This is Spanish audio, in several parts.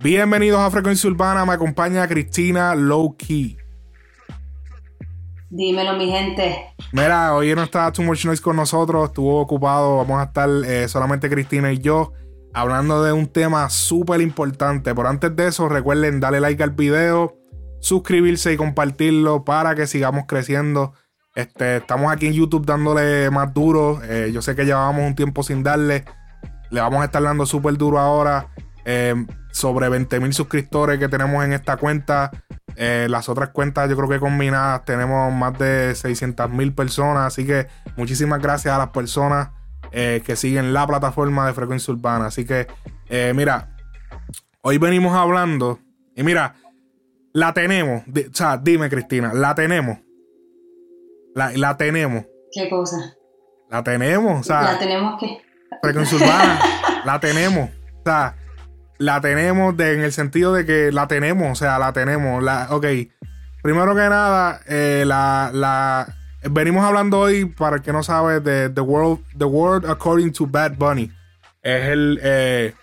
Bienvenidos a Frecuencia Urbana, me acompaña Cristina Low Key. Dímelo, mi gente. Mira, hoy no está Too Much Noise con nosotros, estuvo ocupado, vamos a estar eh, solamente Cristina y yo hablando de un tema súper importante. Pero antes de eso, recuerden darle like al video, suscribirse y compartirlo para que sigamos creciendo. Este, estamos aquí en YouTube dándole más duro. Eh, yo sé que llevábamos un tiempo sin darle. Le vamos a estar dando súper duro ahora. Eh, sobre 20 mil suscriptores que tenemos en esta cuenta. Eh, las otras cuentas, yo creo que combinadas tenemos más de 600 mil personas. Así que muchísimas gracias a las personas que siguen la plataforma de Frecuencia Urbana. Así que, mira, hoy venimos hablando. Y mira, la tenemos. o sea, dime, Cristina, la tenemos. La, la tenemos. ¿Qué cosa? La tenemos, o sea. ¿La tenemos qué? Urbana, la tenemos. O sea, la tenemos en el sentido de que la tenemos, o sea, la tenemos. La, ok, primero que nada, eh, la, la, venimos hablando hoy, para el que no sabe, de The World, The World According to Bad Bunny. Es el, eh,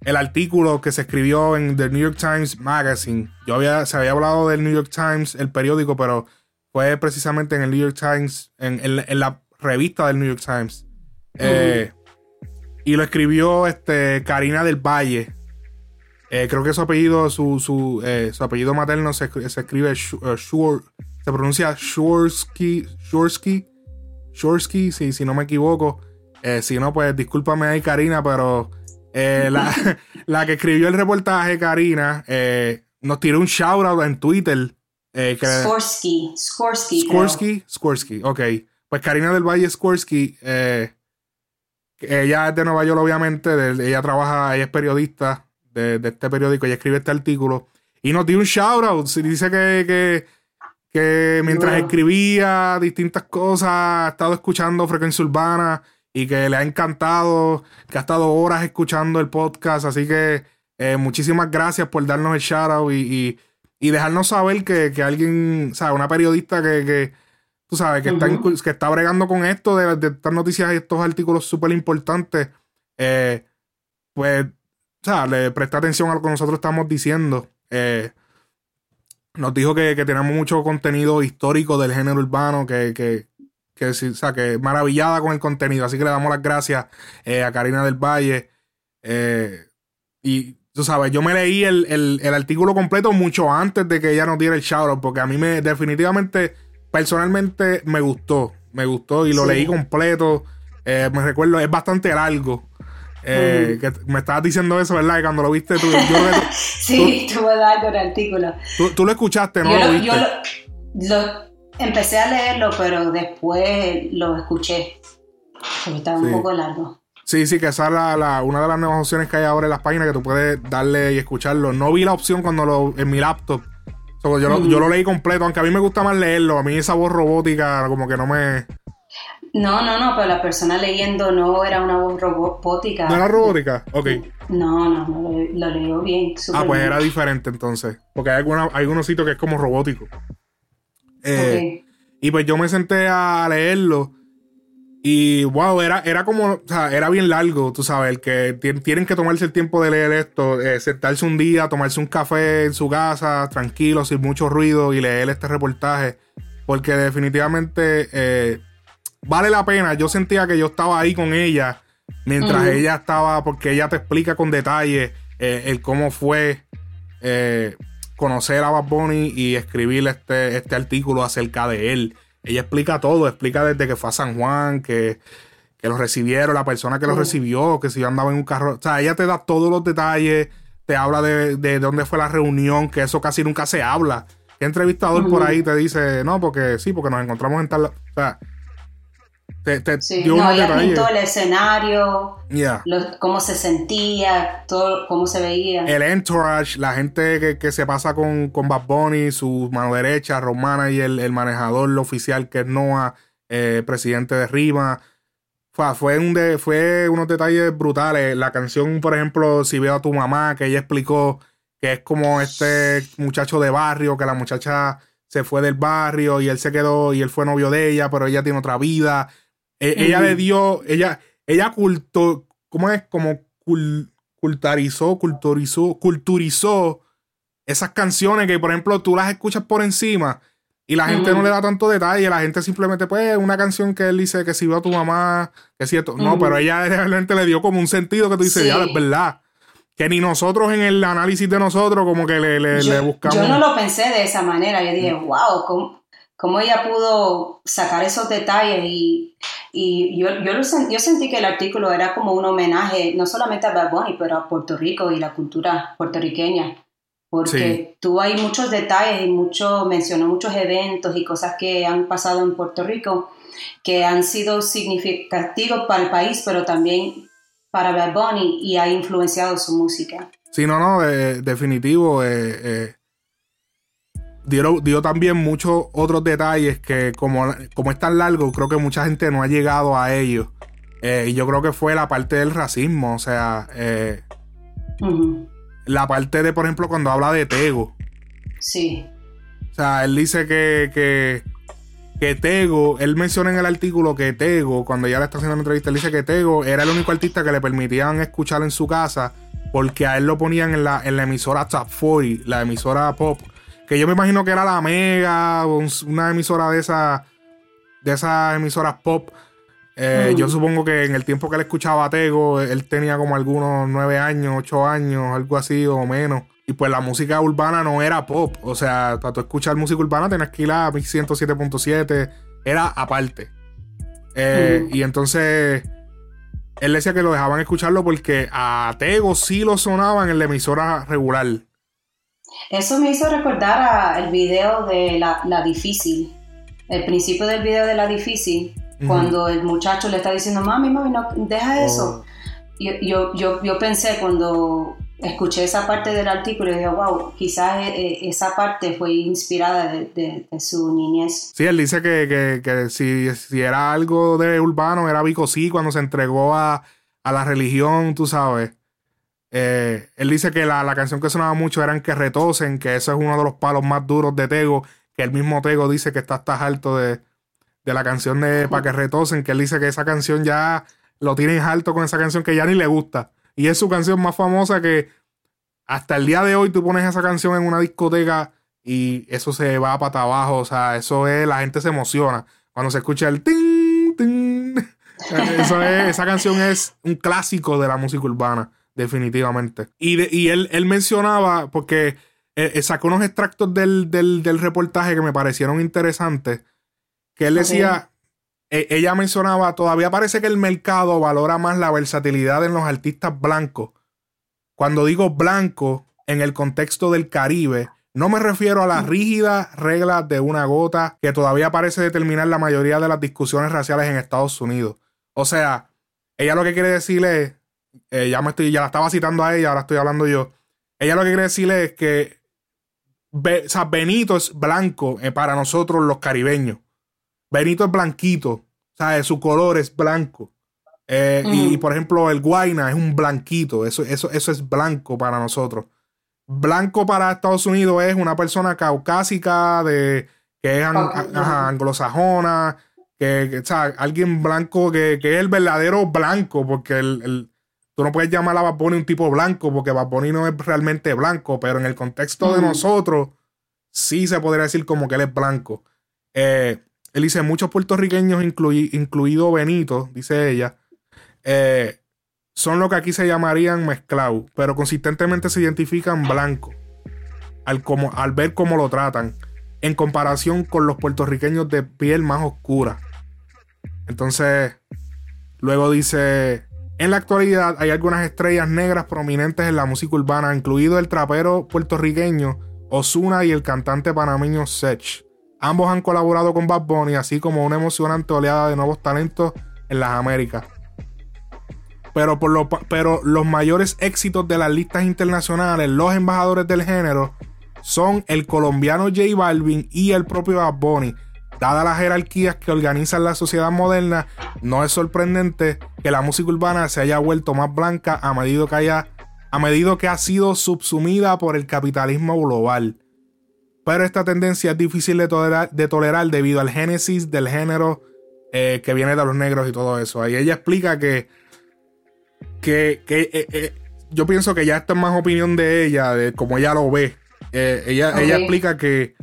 el artículo que se escribió en The New York Times Magazine. Yo había, se había hablado del New York Times, el periódico, pero fue precisamente en el New York Times, en, la revista del New York Times. Eh, y lo escribió este, Karina del Valle. Eh, creo que su apellido, su, su, eh, apellido materno se, escribe se pronuncia Shorsky, Shorsky, Shorsky, si, si no me equivoco. si no, pues discúlpame ahí, Karina, pero la, la, que escribió el reportaje, Karina, nos tiró un shout out en Twitter eh, Skorsky, Skorsky. Skorsky, Skorsky, ok. Pues Karina del Valle Skorsky, eh, ella es de Nueva York, obviamente. ella trabaja, ella es periodista de, este periódico, ella escribe este artículo. Y nos dio un shout out. Dice que, que, mientras escribía distintas cosas, ha estado escuchando Frecuencia Urbana y que le ha encantado, que ha estado horas escuchando el podcast. Así que eh, muchísimas gracias por darnos el shout out y y dejarnos saber que, que alguien, o sea, una periodista que, que tú sabes, que, está, que está bregando con esto de, de estas noticias y estos artículos súper importantes, eh, pues, o sea, le presta atención a lo que nosotros estamos diciendo. Eh, nos dijo que, que, tenemos mucho contenido histórico del género urbano, que, que, que, o sea, que maravillada con el contenido. Así que le damos las gracias eh, a Karina del Valle. y Tú sabes, yo me leí el, artículo completo mucho antes de que ella nos diera el shoutout, porque a mí me definitivamente, personalmente, me gustó. Me gustó y lo leí completo. Eh, me recuerdo, es bastante largo. Eh, que me estabas diciendo eso, ¿verdad? Y cuando lo viste tú. sí, tuvo largo el artículo. Tú, lo escuchaste, ¿no? lo, Yo lo, empecé a leerlo, pero después lo escuché. Porque estaba un poco largo. Sí, sí, que esa es la, una de las nuevas opciones que hay ahora en las páginas que tú puedes darle y escucharlo. No vi la opción cuando lo en mi laptop. yo, lo, yo lo leí completo, aunque a mí me gusta más leerlo. A mí esa voz robótica como que no me... No, no, no, pero la persona leyendo no era una voz robótica. ¿No era robótica? Ok. No, no, no lo, leyó bien. Ah, pues era diferente entonces. Porque hay, alguna, hay algunos sitios que es como robótico. Eh, Y pues yo me senté a leerlo. Y wow, era, era como, o sea, era bien largo, tú sabes, el que tienen que tomarse el tiempo de leer esto, eh, sentarse un día, tomarse un café en su casa, tranquilo, sin mucho ruido y leer este reportaje, porque definitivamente eh, vale la pena. Yo sentía que yo estaba ahí con ella mientras ella estaba, porque ella te explica con detalle eh, el cómo fue conocer a Bad Bunny y escribir este, este artículo acerca de él ella explica todo, explica desde que fue a San Juan, que, que lo recibieron, la persona que lo recibió, que si yo andaba en un carro. O sea, ella te da todos los detalles, te habla de, de dónde fue la reunión, que eso casi nunca se habla. ¿Qué entrevistador por ahí te dice, no, porque sí, porque nos encontramos en tal. O sea, te, sí, no, ella pintó el escenario, cómo se sentía, todo, cómo se veía. El entourage, la gente que, se pasa con, con Bad Bunny, su mano derecha, Romana y el, manejador el oficial que es Noah, eh, presidente de Rima. Fue, fue, un de, fue unos detalles brutales. La canción, por ejemplo, Si veo a tu mamá, que ella explicó que es como este muchacho de barrio, que la muchacha se fue del barrio y él se quedó y él fue novio de ella, pero ella tiene otra vida e-, ella le dio, ella, ella culto, ¿cómo es? Como culturizó, culturizó, culturizó esas canciones que, por ejemplo, tú las escuchas por encima y la gente no le da tanto detalle, la gente simplemente, pues, una canción que él dice que si vio a tu mamá, que es cierto. No, pero ella realmente le dio como un sentido que tú dices, ya, es verdad. Que ni nosotros en el análisis de nosotros como que le, le, buscamos. Yo no lo pensé de esa manera. Yo dije, wow, ¿cómo, cómo ella pudo sacar esos detalles y, y yo, yo, yo, sentí que el artículo era como un homenaje no solamente a Bad Bunny, pero a Puerto Rico y la cultura puertorriqueña. Porque tuvo ahí muchos detalles y mucho, mencionó muchos eventos y cosas que han pasado en Puerto Rico que han sido significativos para el país, pero también para Bad Bunny y ha influenciado su música. Sí, no, no, definitivo. Eh, eh dio, también muchos otros detalles que como, como es tan largo, creo que mucha gente no ha llegado a ellos. Eh, y yo creo que fue la parte del racismo, o sea, eh, la parte de, por ejemplo, cuando habla de Tego. Sí. O sea, él dice que, que, que Tego, él menciona en el artículo que Tego, cuando ya le está haciendo la entrevista, él dice que Tego era el único artista que le permitían escuchar en su casa porque a él lo ponían en la, en la emisora Top 40, la emisora pop que yo me imagino que era la Mega, una emisora de esas de esas emisoras pop. Eh, yo supongo que en el tiempo que él escuchaba a Tego, él tenía como algunos nueve años, ocho años, algo así o menos. Y pues la música urbana no era pop. O sea, para tú escuchar música urbana tenías que ir a 107.7. Era aparte. Eh, y entonces él decía que lo dejaban escucharlo porque a Tego sí lo sonaban en la emisora regular. Eso me hizo recordar el video de la, difícil, el principio del video de la difícil, cuando el muchacho le está diciendo, mami, mami, no, deja oh. eso. Yo, yo, yo, pensé cuando escuché esa parte del artículo y dije, wow, quizás eh, eh, esa parte fue inspirada de, su niñez. Sí, él dice que, si, si, era algo de urbano, era Vico sí cuando se entregó a, a la religión, tú sabes. Eh, él dice que la, canción que sonaba mucho era en que retosen, que eso es uno de los palos más duros de Tego, que el mismo Tego dice que está hasta alto de, la canción de Pa' que retosen, que él dice que esa canción ya lo tienen alto con esa canción que ya ni le gusta. Y es su canción más famosa que hasta el día de hoy tú pones esa canción en una discoteca y eso se va para abajo. O sea, eso es, la gente se emociona. Cuando se escucha el ting, ting. Eso es, esa canción es un clásico de la música urbana definitivamente. Y, él, mencionaba, porque eh, eh, sacó unos extractos del, reportaje que me parecieron interesantes, que él decía, e, ella mencionaba, todavía parece que el mercado valora más la versatilidad en los artistas blancos. Cuando digo blanco, en el contexto del Caribe, no me refiero a las mm. rígidas reglas de una gota que todavía parece determinar la mayoría de las discusiones raciales en Estados Unidos. O sea, ella lo que quiere decir es, eh, ya, me estoy, ya la estaba citando a ella, ahora estoy hablando yo. Ella lo que quiere decirle es que Benito es blanco eh, para nosotros los caribeños. Benito es blanquito, sea, Su color es blanco. Eh, y, por ejemplo, el Guayna es un blanquito, eso, eso, eso es blanco para nosotros. Blanco para Estados Unidos es una persona caucásica, de, que es anglosajona, que, alguien blanco que, es el verdadero blanco, porque el, Tú no puedes llamar a Bad un tipo blanco porque Bad no es realmente blanco, pero en el contexto de nosotros sí se podría decir como que él es blanco. Eh, él dice, muchos puertorriqueños, incluido Benito, dice ella, eh, son lo que aquí se llamarían mezclados, pero consistentemente se identifican blanco al, como, al ver cómo lo tratan, en comparación con los puertorriqueños de piel más oscura. Entonces, luego dice, en la actualidad hay algunas estrellas negras prominentes en la música urbana, incluido el trapero puertorriqueño Osuna y el cantante panameño Sech. Ambos han colaborado con Bad Bunny, así como una emocionante oleada de nuevos talentos en las Américas. Pero, por lo, pero los mayores éxitos de las listas internacionales, los embajadores del género, son el colombiano J Balvin y el propio Bad Bunny, Dadas las jerarquías que organizan la sociedad moderna, no es sorprendente que la música urbana se haya vuelto más blanca a medida que, haya, a medida que ha sido subsumida por el capitalismo global. Pero esta tendencia es difícil de tolerar, debido al génesis del género eh, que viene de los negros y todo eso. Ahí ella explica que que, que eh, eh, yo pienso que ya esto es más opinión de ella, de cómo ella lo ve. Ella, ella explica que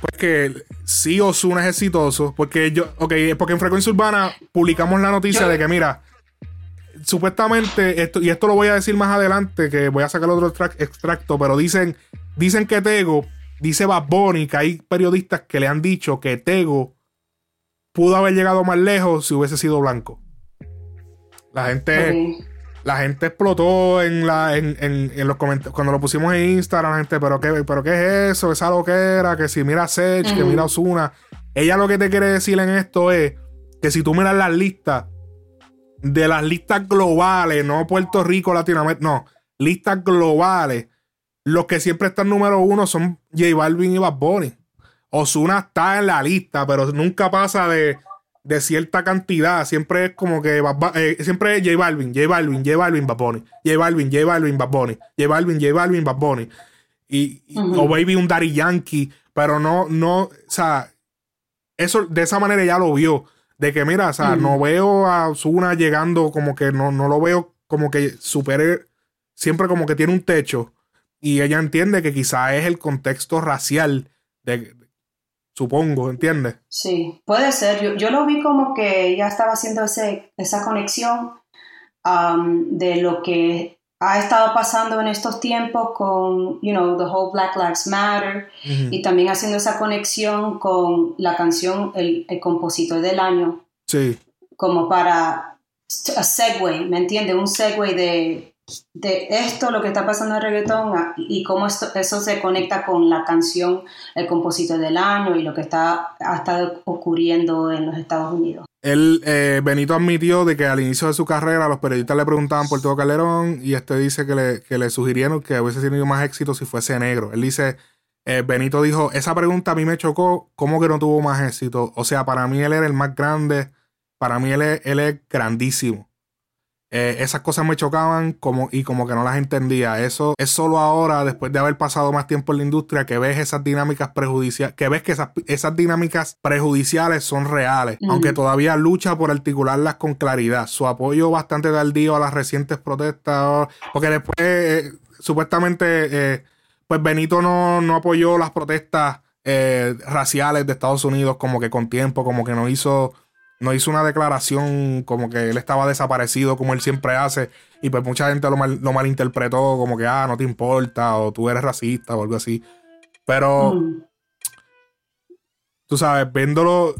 pues que sí Osuna es exitoso, porque yo, ok, porque en Frecuencia Urbana publicamos la noticia de que mira, supuestamente, esto, y esto lo voy a decir más adelante, que voy a sacar otro extracto, pero dicen, dicen que Tego, dice Bad Bunny, que hay periodistas que le han dicho que Tego pudo haber llegado más lejos si hubiese sido blanco. La gente, la gente explotó en, la, en, en, los comentarios. Cuando lo pusimos en Instagram, la gente, ¿pero qué, pero qué es eso? Esa loquera, que si mira Sech, que mira Osuna. Ella lo que te quiere decir en esto es que si tú miras las listas, de las listas globales, no Puerto Rico, Latinoamérica, no, listas globales, los que siempre están número uno son J Balvin y Bad Bunny. Osuna está en la lista, pero nunca pasa de de cierta cantidad. Siempre es como que eh, siempre es J Balvin, J Balvin, J Balvin, Bad Bunny. J Balvin, J Balvin, Bad Bunny. J Balvin, J Balvin, Bad Bunny. Y, o Baby un Daddy Yankee, pero no, no, o sea, eso de esa manera ya lo vio. De que, mira, o sea, no veo a Zuna llegando como que no, no lo veo como que supere, siempre como que tiene un techo. Y ella entiende que quizá es el contexto racial de, supongo, ¿entiendes? Sí, puede ser. Yo, lo vi como que ella estaba haciendo ese, esa conexión um, de lo que ha estado pasando en estos tiempos con, you know, the whole Black Lives Matter y también haciendo esa conexión con la canción El, el compositor del año. Sí. Como para a segue, ¿me entiendes? Un segue de de esto, lo que está pasando en reggaetón y cómo esto, eso se conecta con la canción El compositor del año y lo que está, ha estado ocurriendo en los Estados Unidos. Él, eh, Benito admitió de que al inicio de su carrera los periodistas le preguntaban por todo Calderón y este dice que le, que le sugirieron que hubiese tenido más éxito si fuese negro. Él dice, eh, Benito dijo, esa pregunta a mí me chocó, ¿cómo que no tuvo más éxito? O sea, para mí él era el más grande, para mí él él es grandísimo. Eh, esas cosas me chocaban como, y como que no las entendía. Eso es solo ahora, después de haber pasado más tiempo en la industria, que ves esas dinámicas prejudiciales, que ves que esas, esas dinámicas prejudiciales son reales, aunque todavía lucha por articularlas con claridad. Su apoyo bastante tardío a las recientes protestas, porque después, eh, supuestamente, eh, pues Benito no, no, apoyó las protestas raciales de Estados Unidos como que con tiempo, como que no hizo no hizo una declaración como que él estaba desaparecido como él siempre hace y pues mucha gente lo, lo malinterpretó como que, ah, no te importa o tú eres racista o algo así. Pero, mm. tú sabes, viéndolo,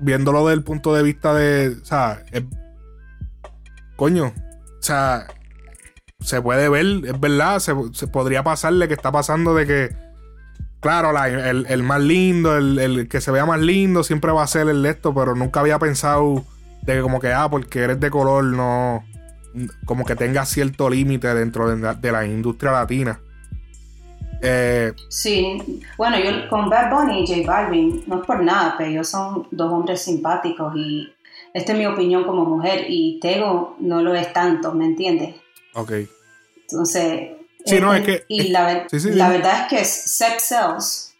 viéndolo desde el punto de vista de, o sea, coño, o sea, se puede ver, es verdad, se, se podría pasarle que está pasando de que claro, el, más lindo, el, que se vea más lindo siempre va a ser el de esto, pero nunca había pensado de que como que, ah, porque eres de color, no, como que tenga cierto límite dentro de la, industria latina. Eh, sí, bueno, yo con Bad Bunny y J Balvin, no es por nada, pero ellos son dos hombres simpáticos y esta es mi opinión como mujer y Tego no lo es tanto, ¿me entiendes? Ok. Entonces, Sí, no, es que. Y la, verdad es que es sex sells.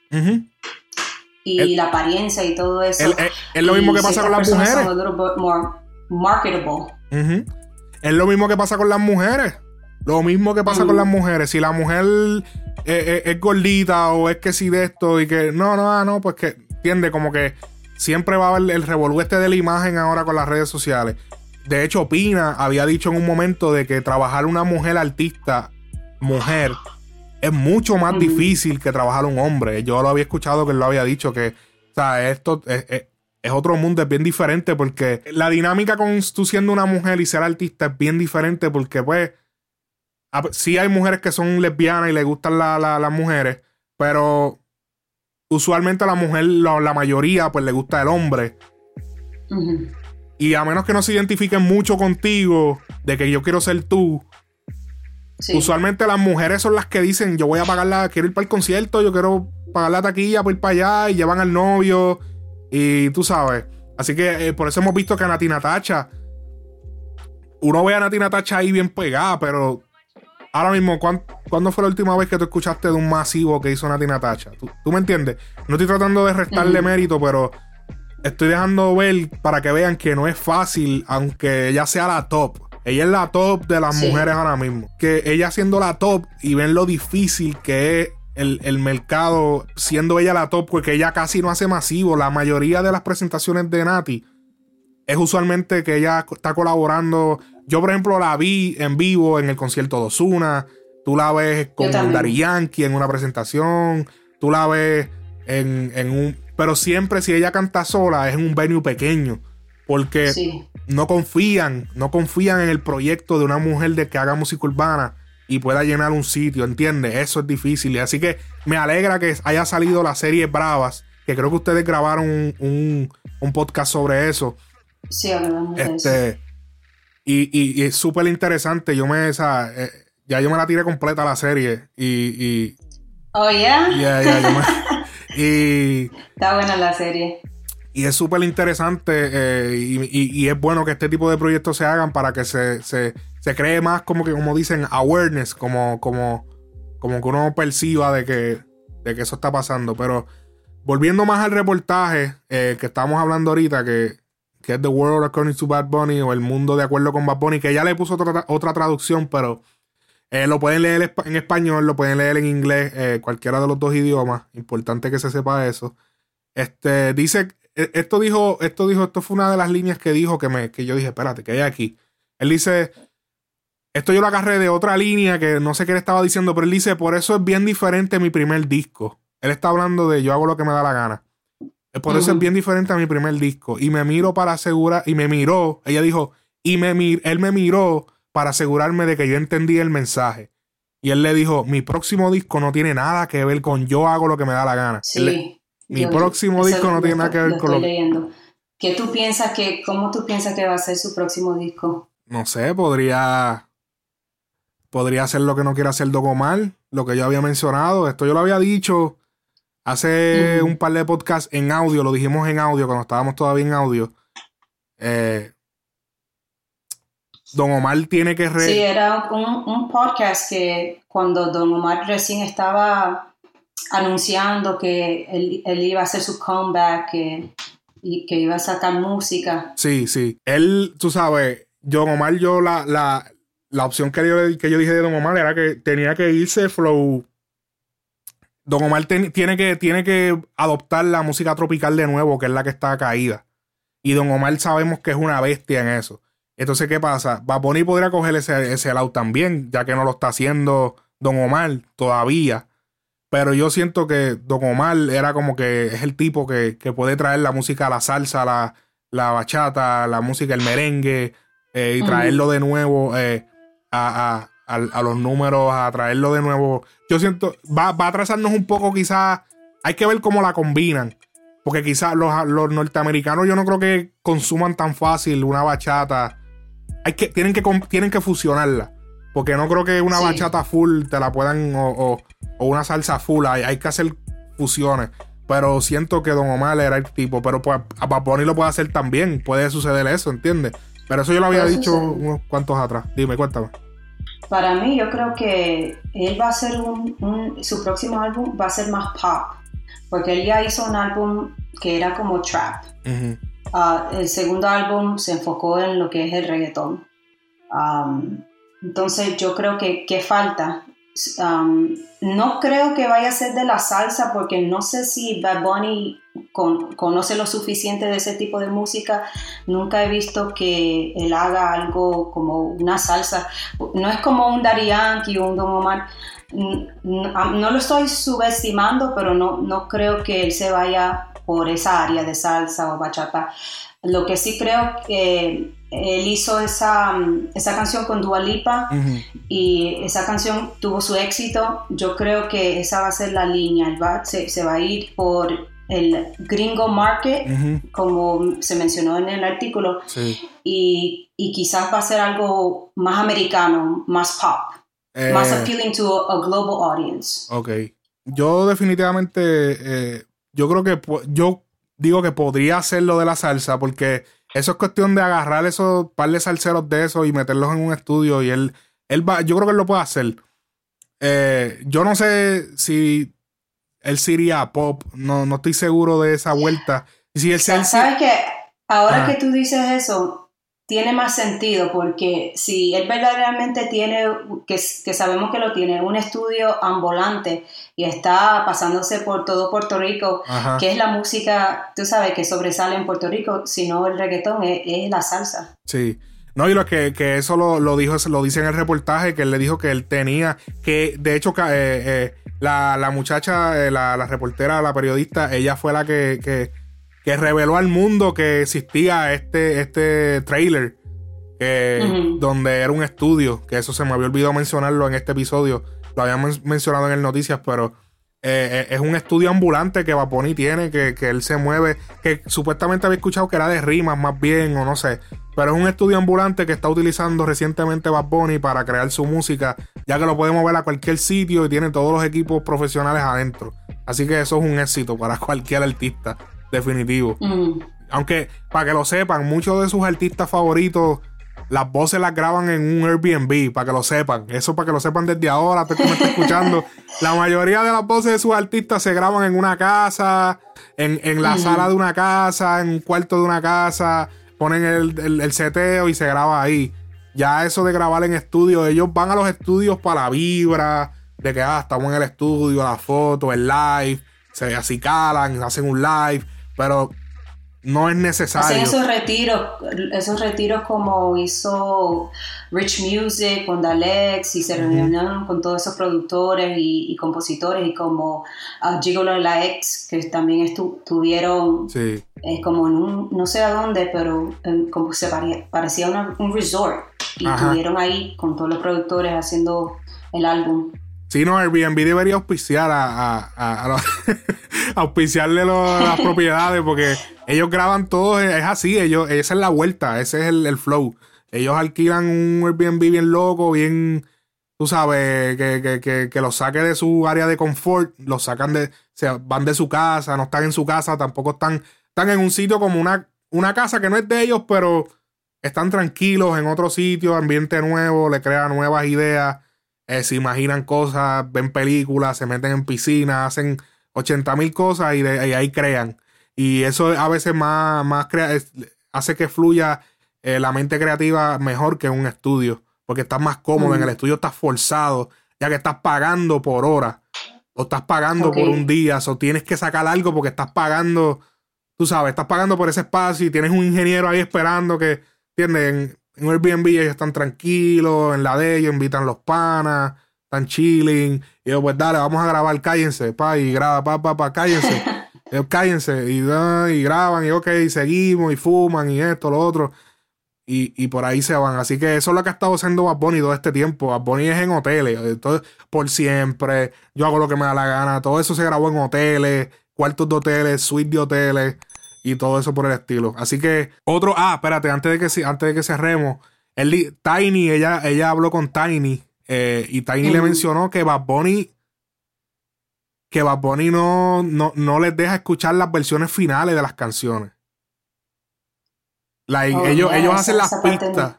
Y la apariencia y todo eso. es lo mismo que pasa con las mujeres. marketable. Es lo mismo que pasa con las mujeres. Lo mismo que pasa con las mujeres. Si la mujer es, gordita o es que si de esto y que. No, no, ah, no, pues que. Entiende, como que siempre va a haber el revolú este de la imagen ahora con las redes sociales. De hecho, Pina había dicho en un momento de que trabajar una mujer artista mujer es mucho más difícil que trabajar un hombre. Yo lo había escuchado que él lo había dicho, que, o sea, esto es, otro mundo, es bien diferente porque la dinámica con tú siendo una mujer y ser artista es bien diferente porque, pues, sí hay mujeres que son lesbianas y le gustan las mujeres, pero usualmente a la mujer, la, mayoría, pues le gusta el hombre. Y a menos que no se identifiquen mucho contigo, de que yo quiero ser tú, Usualmente las mujeres son las que dicen, yo voy a pagar la, quiero ir para el concierto, yo quiero pagar la taquilla para ir para allá y llevan al novio y tú sabes. Así que eh, por eso hemos visto que a Nati Natacha, uno ve a Nati Natacha ahí bien pegada, pero ahora mismo, ¿cuándo, fue la última vez que tú escuchaste de un masivo que hizo Nati Natacha? ¿Tú, me entiendes? No estoy tratando de restarle mérito, pero estoy dejando ver para que vean que no es fácil, aunque ella sea la top Ella es la top de las mujeres ahora mismo. Que ella siendo la top y ven lo difícil que es el, el, mercado, siendo ella la top, porque ella casi no hace masivo. La mayoría de las presentaciones de Nati es usualmente que ella está colaborando. Yo, por ejemplo, la vi en vivo en el concierto de Osuna. Tú la ves con Dari Yankee en una presentación. Tú la ves en, en, un. Pero siempre, si ella canta sola, es en un venue pequeño. Porque no confían, no confían en el proyecto de una mujer de que haga música urbana y pueda llenar un sitio, ¿entiendes? Eso es difícil. Así que me alegra que haya salido la serie Bravas, que creo que ustedes grabaron un, un podcast sobre eso. Sí, hablamos este, Y, es súper interesante. Yo me, esa, eh, ya yo me la tiré completa la serie. Y. y oh, yeah. y. Está buena la serie. Y es súper interesante eh, y, es bueno que este tipo de proyectos se hagan para que se, se, se, cree más como que, como dicen, awareness, como, como, como que uno perciba de que, de que eso está pasando. Pero volviendo más al reportaje eh, que estamos hablando ahorita, que, que es The World According to Bad Bunny o El Mundo de Acuerdo con Bad Bunny, que ya le puso otra, otra traducción, pero eh, lo pueden leer en español, lo pueden leer en inglés, cualquiera de los dos idiomas. Importante que se sepa eso. Este, dice, esto dijo, esto dijo, esto fue una de las líneas que dijo que me, que yo dije, espérate, que hay aquí. Él dice, esto yo lo agarré de otra línea que no sé qué le estaba diciendo, pero él dice, por eso es bien diferente mi primer disco. Él está hablando de yo hago lo que me da la gana. Por eso es bien diferente a mi primer disco. Y me miro para asegurar, y me miró, ella dijo, y me él me miró para asegurarme de que yo entendí el mensaje. Y él le dijo, mi próximo disco no tiene nada que ver con yo hago lo que me da la gana. Sí. Mi próximo disco no tiene nada que ver con lo leyendo. ¿Qué tú piensas que, cómo tú piensas que va a ser su próximo disco? No sé, podría, podría ser lo que no quiera hacer Dogomar, lo que yo había mencionado. Esto yo lo había dicho Hace un par de podcasts en audio, lo dijimos en audio cuando estábamos todavía en audio. Eh, Don Omar tiene que... Sí, era un, podcast que cuando Don Omar recién estaba anunciando que él, iba a hacer su comeback y que iba a sacar música. Sí, sí. Él, tú sabes, Don Omar, yo la, la, la opción que yo, que yo dije de Don Omar era que tenía que irse flow Don Omar tiene, que, tiene que adoptar la música tropical de nuevo, que es la que está caída. Y Don Omar sabemos que es una bestia en eso. Entonces, ¿qué pasa? Baboni podría coger ese, ese lado también, ya que no lo está haciendo Don Omar todavía. Pero yo siento que Don Omar era como que es el tipo que, puede traer la música, la salsa, la, la bachata, la música, el merengue, eh, y traerlo de nuevo eh, a, a, los números, a traerlo de nuevo. Yo siento, va, va a atrasarnos un poco quizás, hay que ver cómo la combinan. Porque quizás los, norteamericanos yo no creo que consuman tan fácil una bachata. Hay que, tienen, que, tienen que fusionarla. Porque no creo que una bachata full te la puedan, o, una salsa full, hay, hay, que hacer fusiones. Pero siento que Don Omar era el tipo, pero pues, a Paponi lo puede hacer también, puede suceder eso, ¿entiendes? Pero eso yo lo había dicho unos cuantos atrás. Dime, cuéntame. Para mí, yo creo que él va a hacer un, su próximo álbum va a ser más pop, porque él ya hizo un álbum que era como trap. Ah, el segundo álbum se enfocó en lo que es el reggaetón. entonces, yo creo que, ¿qué falta? No creo que vaya a ser de la salsa porque no sé si Bad Bunny conoce lo suficiente de ese tipo de música. Nunca he visto que él haga algo como una salsa. No es como un Daddy Yankee o un Don Omar. No, lo estoy subestimando, pero no, no creo que él se vaya por esa área de salsa o bachata. Lo que sí creo que él hizo esa, esa canción con Dua Lipa y esa canción tuvo su éxito. Yo creo que esa va a ser la línea. va, se, va a ir por el gringo market, como se mencionó en el artículo, y, quizás va a ser algo más americano, más pop, más eh. appealing to a, global audience. Ok. Yo definitivamente, eh, yo creo que yo digo que podría hacerlo de la salsa porque eso es cuestión de agarrar esos par de salseros de esos y meterlos en un estudio y él, él va, yo creo que él lo puede hacer. Eh, yo no sé si él sería pop, no, no estoy seguro de esa vuelta. Si Sabes que ahora que tú dices eso, tiene más sentido porque si él verdaderamente tiene, que, que, sabemos que lo tiene, un estudio ambulante y está pasándose por todo Puerto Rico, que es la música, tú sabes, que sobresale en Puerto Rico, si no el reggaetón, es, la salsa. Sí. No, y lo que, que eso lo, lo, dijo, lo dice en el reportaje, que él le dijo que él tenía, que de hecho eh, eh, la, la, muchacha, eh, la, la, reportera, la periodista, ella fue la que, que que reveló al mundo que existía este, este trailer, donde era un estudio, que eso se me había olvidado mencionarlo en este episodio, lo habíamos mencionado en el Noticias, pero eh, eh, es un estudio ambulante que Vaponi tiene, que, él se mueve, que supuestamente había escuchado que era de rimas más bien, o no sé, pero es un estudio ambulante que está utilizando recientemente Bad para crear su música, ya que lo puede mover a cualquier sitio y tiene todos los equipos profesionales adentro. Así que eso es un éxito para cualquier artista definitivo. Aunque, para que lo sepan, muchos de sus artistas favoritos, las voces las graban en un Airbnb, para que lo sepan. Eso para que lo sepan desde ahora, tú que me estás escuchando. La mayoría de las voces de sus artistas se graban en una casa, en, la sala de una casa, en un cuarto de una casa, ponen el, el, seteo y se graba ahí. Ya eso de grabar en estudio, ellos van a los estudios para la vibra, de que ah, estamos en el estudio, la foto, el live, se acicalan, hacen un live pero no es necesario. Hacen esos retiros, esos retiros como hizo Rich Music con Dalex y se reunieron con todos esos productores y, compositores y como uh, Gigolo La Ex que también estuvieron sí. Eh, como en un, no sé a dónde, pero como se parecía, un resort y estuvieron ahí con todos los productores haciendo el álbum. Sí, no, Airbnb debería auspiciar a, a, auspiciarle las propiedades porque ellos graban todo, es así, ellos, esa es la vuelta, ese es el, flow. Ellos alquilan un Airbnb bien loco, bien, tú sabes, que, que, que, que los saque de su área de confort, los sacan de, se van de su casa, no están en su casa, tampoco están, están en un sitio como una, una casa que no es de ellos, pero están tranquilos en otro sitio, ambiente nuevo, le crean nuevas ideas eh, se imaginan cosas, ven películas, se meten en piscinas, hacen 80 mil cosas y, de, ahí crean. Y eso a veces más, más hace que fluya eh, la mente creativa mejor que en un estudio. Porque estás más cómodo, en el estudio estás forzado, ya que estás pagando por hora. O estás pagando por un día, o tienes que sacar algo porque estás pagando, tú sabes, estás pagando por ese espacio y tienes un ingeniero ahí esperando que, ¿entiendes? En Airbnb ellos están tranquilos, en la de ellos invitan los panas, están chilling. Y yo, pues dale, vamos a grabar, cállense, pa, y graba, pa, pa, pa, cállense. ellos cállense, y, y graban, y ok, y seguimos, y fuman, y esto, lo otro. Y, y, por ahí se van. Así que eso es lo que ha estado haciendo Bad Bunny todo este tiempo. Bad Bunny es en hoteles, entonces, por siempre. Yo hago lo que me da la gana. Todo eso se grabó en hoteles, cuartos de hoteles, suites de hoteles y todo eso por el estilo. Así que otro, ah, espérate, antes de que, antes de que cerremos, el, Tiny, ella, ella habló con Tiny eh, y Tiny le mencionó que Bad Bunny, que Bad Bunny no, no, les deja escuchar las versiones finales de las canciones. Like, oh, ellos, ellos hacen las pistas.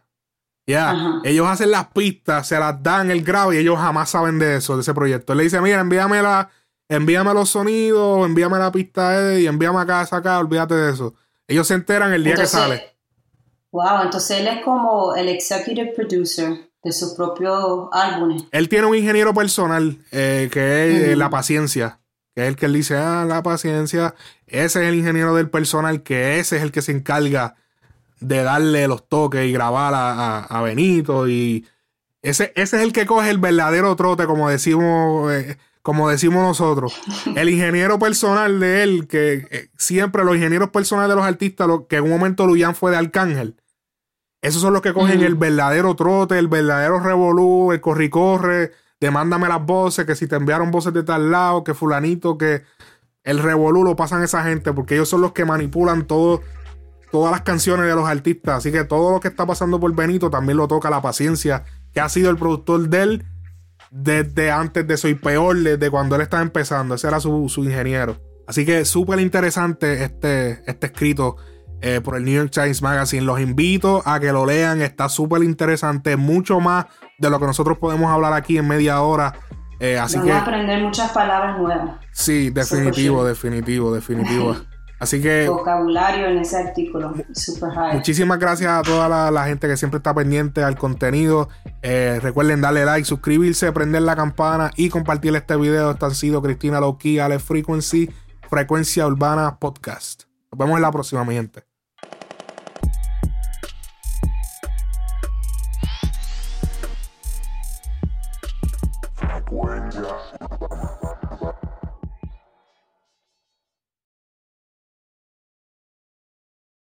Ya, ellos hacen las pistas, se las dan el grave y ellos jamás saben de eso, de ese proyecto. Él le dice, mira, envíame la, envíame los sonidos, envíame la pista y envíame acá, acá, olvídate de eso. Ellos se enteran el día que sale. Wow, entonces él es como el executive producer de sus propios álbumes. Él tiene un ingeniero personal eh, que es eh, la paciencia. Que es el que él dice, ah, la paciencia. Ese es el ingeniero del personal, que ese es el que se encarga de darle los toques y grabar a, Benito. Y ese, ese es el que coge el verdadero trote, como decimos. Eh, como decimos nosotros, el ingeniero personal de él, que eh, siempre los ingenieros personales de los artistas, lo, que en un momento Luyan fue de Arcángel, esos son los que cogen el verdadero trote, el verdadero revolú, el corri-corre, demándame las voces, que si te enviaron voces de tal lado, que fulanito, que el revolú lo pasan esa gente, porque ellos son los que manipulan todo, todas las canciones de los artistas. Así que todo lo que está pasando por Benito también lo toca la paciencia, que ha sido el productor de él desde antes de Soy Peor, desde cuando él estaba empezando. Ese era su, ingeniero. Así que súper interesante este, este escrito eh, por el New York Times Magazine. Los invito a que lo lean. Está súper interesante. Mucho más de lo que nosotros podemos hablar aquí en media hora. Eh, así que, a aprender muchas palabras nuevas. Sí, definitivo, definitivo, definitivo. Así que. Vocabulario en ese artículo, super high. Muchísimas gracias a toda la, gente que siempre está pendiente al contenido. Eh, recuerden darle like, suscribirse, prender la campana y compartir este video. Esto han sido Cristina Loki, Ale Frequency, Frecuencia Urbana Podcast. Nos vemos en la próxima, mi gente. Frecuencia